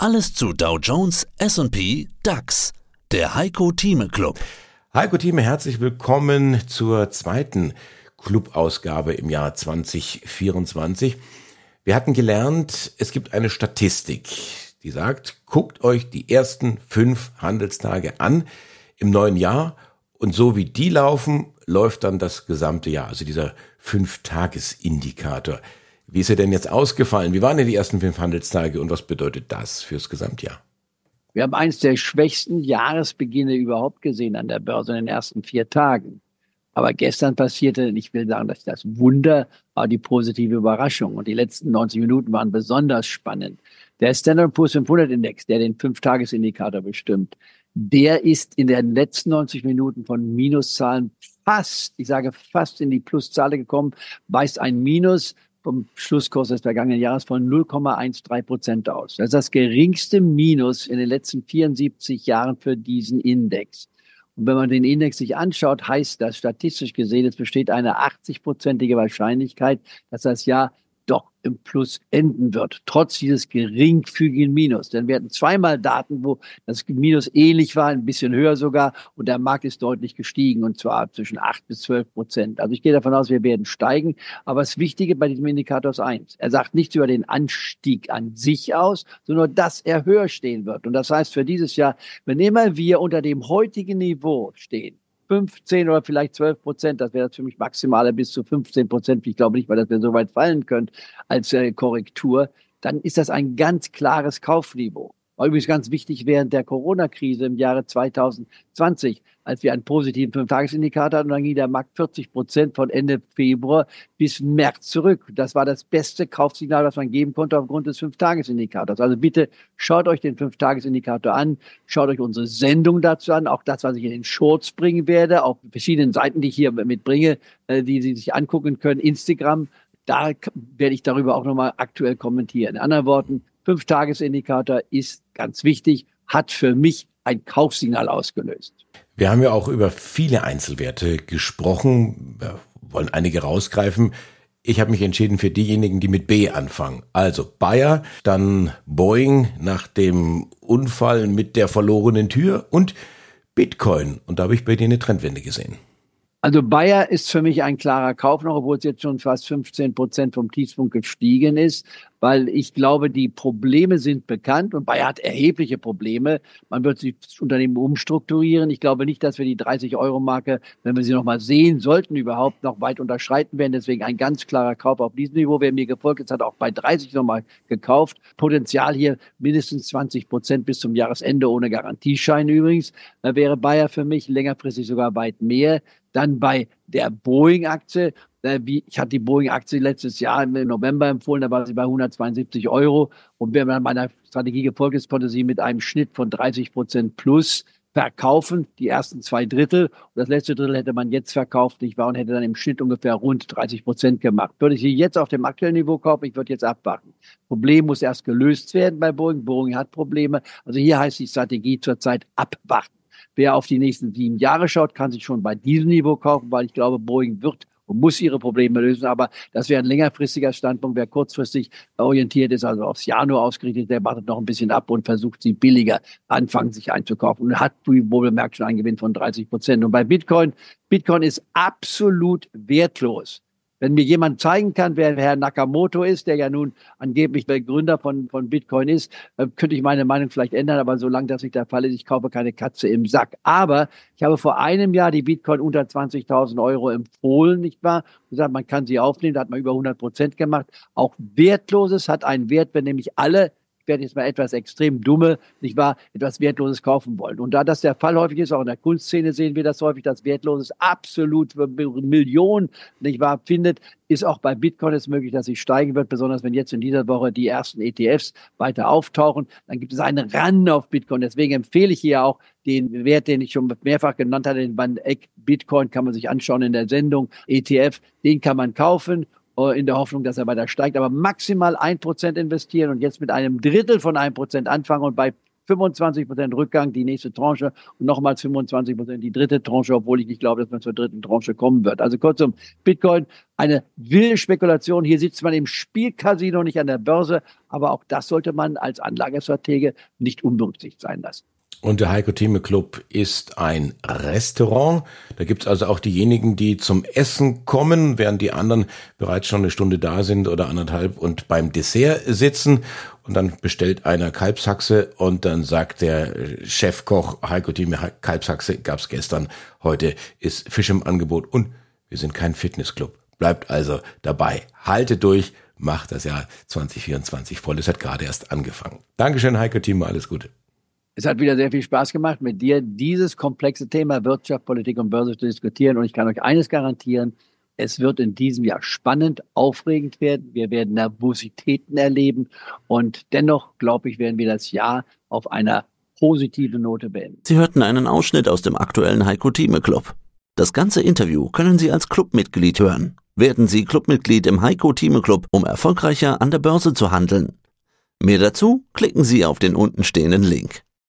Alles zu Dow Jones, S&P, DAX. Der Heiko Thieme Club. Heiko Thieme, herzlich willkommen zur zweiten Clubausgabe im Jahr 2024. Wir hatten gelernt, es gibt eine Statistik, die sagt, guckt euch die ersten fünf Handelstage an im neuen Jahr und so wie die laufen, läuft dann das gesamte Jahr, also dieser Fünf-Tages-Indikator. Wie ist er denn jetzt ausgefallen? Wie waren denn die ersten fünf Handelstage und was bedeutet das fürs Gesamtjahr? Wir haben eines der schwächsten Jahresbeginne überhaupt gesehen an der Börse in den ersten vier Tagen. Aber gestern passierte, ich will sagen, dass das Wunder war die positive Überraschung. Und die letzten 90 Minuten waren besonders spannend. Der Standard Poor's 500 Index, der den Fünf-Tages-Indikator bestimmt, der ist in den letzten 90 Minuten von Minuszahlen fast, ich sage fast in die Pluszahl gekommen, weist ein Minus vom Schlusskurs des vergangenen Jahres von 0,13 Prozent aus. Das ist das geringste Minus in den letzten 74 Jahren für diesen Index. Und wenn man den Index sich anschaut, heißt das statistisch gesehen, es besteht eine 80-prozentige Wahrscheinlichkeit, dass das Jahr im Plus enden wird, trotz dieses geringfügigen Minus. Denn wir hatten zweimal Daten, wo das Minus ähnlich war, ein bisschen höher sogar, und der Markt ist deutlich gestiegen, und zwar zwischen 8 bis 12 Prozent. Also ich gehe davon aus, wir werden steigen. Aber das Wichtige bei diesem Indikator ist eins. Er sagt nichts über den Anstieg an sich aus, sondern dass er höher stehen wird. Und das heißt für dieses Jahr, wenn immer wir unter dem heutigen Niveau stehen, 15 oder vielleicht 12 Prozent, das wäre für mich maximale bis zu 15 Prozent. Ich glaube nicht, weil das wir so weit fallen können als äh, Korrektur. Dann ist das ein ganz klares Kaufniveau. War übrigens ganz wichtig während der Corona-Krise im Jahre 2020, als wir einen positiven Fünf-Tages-Indikator hatten, und dann ging der Markt 40 Prozent von Ende Februar bis März zurück. Das war das beste Kaufsignal, das man geben konnte aufgrund des Fünf-Tages-Indikators. Also bitte schaut euch den Fünf-Tages-Indikator an, schaut euch unsere Sendung dazu an, auch das, was ich in den Shorts bringen werde, auf verschiedenen Seiten, die ich hier mitbringe, äh, die Sie sich angucken können, Instagram, da werde ich darüber auch nochmal aktuell kommentieren. In anderen Worten, Fünf-Tages-Indikator ist ganz wichtig, hat für mich ein Kaufsignal ausgelöst. Wir haben ja auch über viele Einzelwerte gesprochen, wir wollen einige rausgreifen. Ich habe mich entschieden für diejenigen, die mit B anfangen. Also Bayer, dann Boeing nach dem Unfall mit der verlorenen Tür und Bitcoin. Und da habe ich bei dir eine Trendwende gesehen. Also Bayer ist für mich ein klarer Kauf noch, obwohl es jetzt schon fast 15 Prozent vom Tiefpunkt gestiegen ist, weil ich glaube, die Probleme sind bekannt und Bayer hat erhebliche Probleme. Man wird sich das Unternehmen umstrukturieren. Ich glaube nicht, dass wir die 30-Euro-Marke, wenn wir sie noch mal sehen sollten, überhaupt noch weit unterschreiten werden. Deswegen ein ganz klarer Kauf auf diesem Niveau. Wer mir gefolgt ist, hat auch bei 30 noch mal gekauft. Potenzial hier mindestens 20 Prozent bis zum Jahresende ohne Garantieschein übrigens. Da wäre Bayer für mich längerfristig sogar weit mehr. Dann bei der Boeing-Aktie, äh, ich hatte die Boeing-Aktie letztes Jahr im November empfohlen, da war sie bei 172 Euro. Und wenn man meiner Strategie gefolgt ist, konnte sie mit einem Schnitt von 30 Prozent plus verkaufen, die ersten zwei Drittel. Und das letzte Drittel hätte man jetzt verkauft, nicht wahr, und hätte dann im Schnitt ungefähr rund 30 Prozent gemacht. Würde ich sie jetzt auf dem aktuellen Niveau kaufen, ich würde jetzt abwarten. Problem muss erst gelöst werden bei Boeing. Boeing hat Probleme. Also hier heißt die Strategie zurzeit abwarten. Wer auf die nächsten sieben Jahre schaut, kann sich schon bei diesem Niveau kaufen, weil ich glaube, Boeing wird und muss ihre Probleme lösen. Aber das wäre ein längerfristiger Standpunkt. Wer kurzfristig orientiert ist, also aufs Jahr nur ausgerichtet, der wartet noch ein bisschen ab und versucht, sie billiger anfangen, sich einzukaufen und hat wohl bemerkt schon einen Gewinn von 30 Prozent. Und bei Bitcoin, Bitcoin ist absolut wertlos. Wenn mir jemand zeigen kann, wer Herr Nakamoto ist, der ja nun angeblich der Gründer von, von Bitcoin ist, äh, könnte ich meine Meinung vielleicht ändern, aber solange das nicht der Fall ist, ich kaufe keine Katze im Sack. Aber ich habe vor einem Jahr die Bitcoin unter 20.000 Euro empfohlen, nicht wahr? Gesagt, man kann sie aufnehmen, da hat man über 100 Prozent gemacht. Auch Wertloses hat einen Wert, wenn nämlich alle werde jetzt mal etwas extrem dumme, nicht wahr, etwas Wertloses kaufen wollen. Und da das der Fall häufig ist, auch in der Kunstszene sehen wir das häufig, dass Wertloses absolut Millionen, nicht wahr, findet, ist auch bei Bitcoin es möglich, dass sie steigen wird, besonders wenn jetzt in dieser Woche die ersten ETFs weiter auftauchen. Dann gibt es einen Run auf Bitcoin. Deswegen empfehle ich hier auch den Wert, den ich schon mehrfach genannt hatte, den Van Eck Bitcoin kann man sich anschauen in der Sendung. ETF, den kann man kaufen in der Hoffnung, dass er weiter steigt, aber maximal ein Prozent investieren und jetzt mit einem Drittel von einem Prozent anfangen und bei 25 Prozent Rückgang, die nächste Tranche und nochmals 25 Prozent die dritte Tranche, obwohl ich nicht glaube, dass man zur dritten Tranche kommen wird. Also kurzum, Bitcoin, eine wilde Spekulation. Hier sitzt man im Spielcasino, nicht an der Börse, aber auch das sollte man als Anlagestratege nicht unberücksichtigt sein lassen. Und der Heiko Thieme Club ist ein Restaurant. Da gibt's also auch diejenigen, die zum Essen kommen, während die anderen bereits schon eine Stunde da sind oder anderthalb und beim Dessert sitzen. Und dann bestellt einer Kalbshaxe und dann sagt der Chefkoch Heiko Thieme, Kalbshaxe gab's gestern, heute ist Fisch im Angebot und wir sind kein Fitnessclub. Bleibt also dabei. Haltet durch, macht das Jahr 2024 voll. Es hat gerade erst angefangen. Dankeschön, Heiko Thieme, alles Gute. Es hat wieder sehr viel Spaß gemacht, mit dir dieses komplexe Thema Wirtschaft, Politik und Börse zu diskutieren. Und ich kann euch eines garantieren, es wird in diesem Jahr spannend, aufregend werden. Wir werden Nervositäten erleben. Und dennoch, glaube ich, werden wir das Jahr auf einer positiven Note beenden. Sie hörten einen Ausschnitt aus dem aktuellen Heiko Thieme Club. Das ganze Interview können Sie als Clubmitglied hören. Werden Sie Clubmitglied im Heiko Thieme Club, um erfolgreicher an der Börse zu handeln. Mehr dazu klicken Sie auf den untenstehenden Link.